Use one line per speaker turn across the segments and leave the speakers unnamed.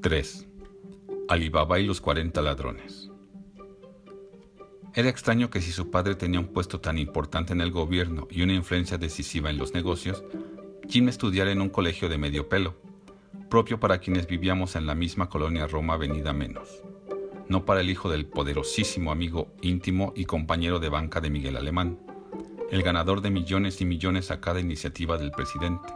3. Alibaba y los 40 ladrones. Era extraño que si su padre tenía un puesto tan importante en el gobierno y una influencia decisiva en los negocios, Jim estudiara en un colegio de medio pelo, propio para quienes vivíamos en la misma colonia Roma Avenida Menos, no para el hijo del poderosísimo amigo íntimo y compañero de banca de Miguel Alemán, el ganador de millones y millones a cada iniciativa del presidente.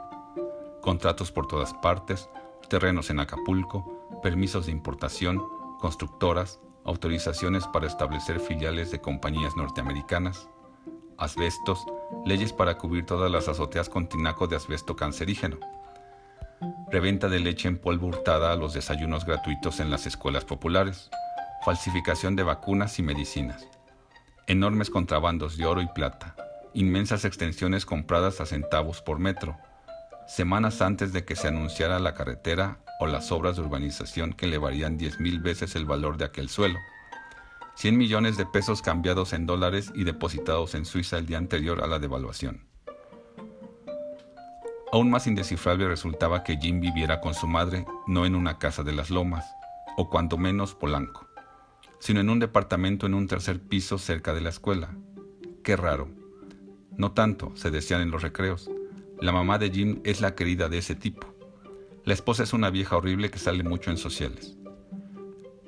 Contratos por todas partes, terrenos en Acapulco, permisos de importación, constructoras, autorizaciones para establecer filiales de compañías norteamericanas, asbestos, leyes para cubrir todas las azoteas con tinaco de asbesto cancerígeno, reventa de leche en polvo hurtada a los desayunos gratuitos en las escuelas populares, falsificación de vacunas y medicinas, enormes contrabandos de oro y plata, inmensas extensiones compradas a centavos por metro, semanas antes de que se anunciara la carretera o las obras de urbanización que elevarían mil veces el valor de aquel suelo. 100 millones de pesos cambiados en dólares y depositados en Suiza el día anterior a la devaluación. Aún más indescifrable resultaba que Jim viviera con su madre no en una casa de las lomas, o cuando menos Polanco, sino en un departamento en un tercer piso cerca de la escuela. Qué raro. No tanto, se decían en los recreos. La mamá de Jim es la querida de ese tipo. La esposa es una vieja horrible que sale mucho en sociales.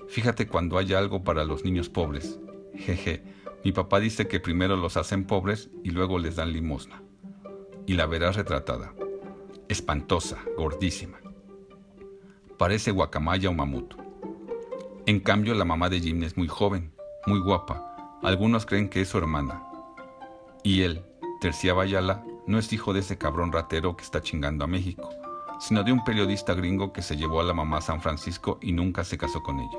Fíjate cuando haya algo para los niños pobres. Jeje, mi papá dice que primero los hacen pobres y luego les dan limosna. Y la verás retratada. Espantosa, gordísima. Parece guacamaya o mamuto. En cambio, la mamá de Jim es muy joven, muy guapa. Algunos creen que es su hermana. Y él, Tercia Bayala, no es hijo de ese cabrón ratero que está chingando a México sino de un periodista gringo que se llevó a la mamá a San Francisco y nunca se casó con ella.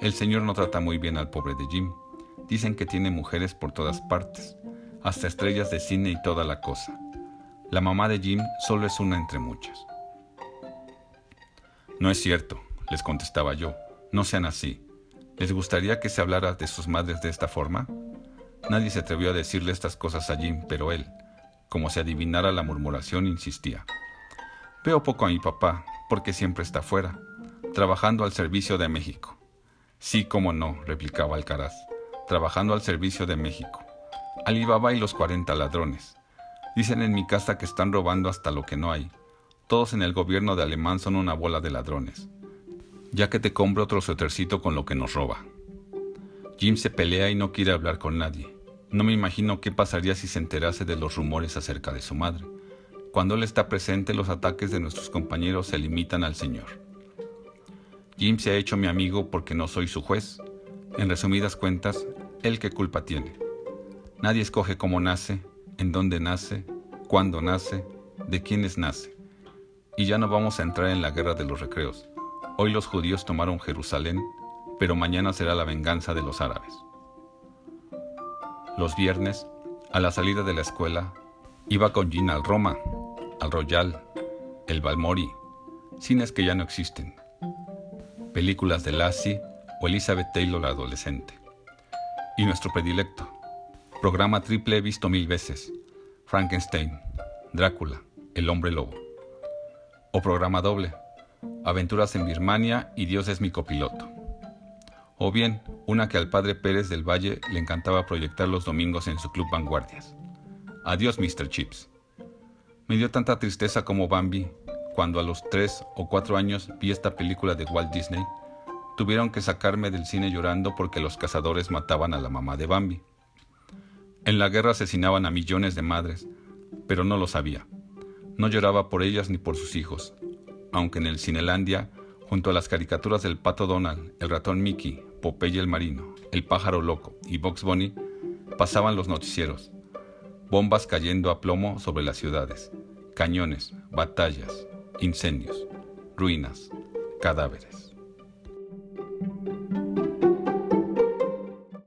El señor no trata muy bien al pobre de Jim. Dicen que tiene mujeres por todas partes, hasta estrellas de cine y toda la cosa. La mamá de Jim solo es una entre muchas. No es cierto, les contestaba yo. No sean así. ¿Les gustaría que se hablara de sus madres de esta forma? Nadie se atrevió a decirle estas cosas a Jim, pero él, como si adivinara la murmuración, insistía. Veo poco a mi papá, porque siempre está fuera, trabajando al servicio de México. Sí, cómo no, replicaba Alcaraz, trabajando al servicio de México. Alibaba y los 40 ladrones. Dicen en mi casa que están robando hasta lo que no hay. Todos en el gobierno de Alemán son una bola de ladrones. Ya que te compro otro suétercito con lo que nos roba. Jim se pelea y no quiere hablar con nadie. No me imagino qué pasaría si se enterase de los rumores acerca de su madre. Cuando Él está presente, los ataques de nuestros compañeros se limitan al Señor. Jim se ha hecho mi amigo porque no soy su juez. En resumidas cuentas, ¿él qué culpa tiene? Nadie escoge cómo nace, en dónde nace, cuándo nace, de quiénes nace. Y ya no vamos a entrar en la guerra de los recreos. Hoy los judíos tomaron Jerusalén, pero mañana será la venganza de los árabes. Los viernes, a la salida de la escuela, iba con Gina al Roma al Royal, el Balmori, cines que ya no existen, películas de Lassie o Elizabeth Taylor la adolescente. Y nuestro predilecto, programa triple visto mil veces, Frankenstein, Drácula, El hombre lobo. O programa doble, Aventuras en Birmania y Dios es mi copiloto. O bien, una que al padre Pérez del Valle le encantaba proyectar los domingos en su club Vanguardias. Adiós, Mr. Chips. Me dio tanta tristeza como Bambi cuando a los tres o cuatro años vi esta película de Walt Disney. Tuvieron que sacarme del cine llorando porque los cazadores mataban a la mamá de Bambi. En la guerra asesinaban a millones de madres, pero no lo sabía. No lloraba por ellas ni por sus hijos, aunque en el Cinelandia, junto a las caricaturas del pato Donald, el ratón Mickey, Popeye el marino, el pájaro loco y Box Bunny, pasaban los noticieros bombas cayendo a plomo sobre las ciudades, cañones, batallas, incendios, ruinas, cadáveres.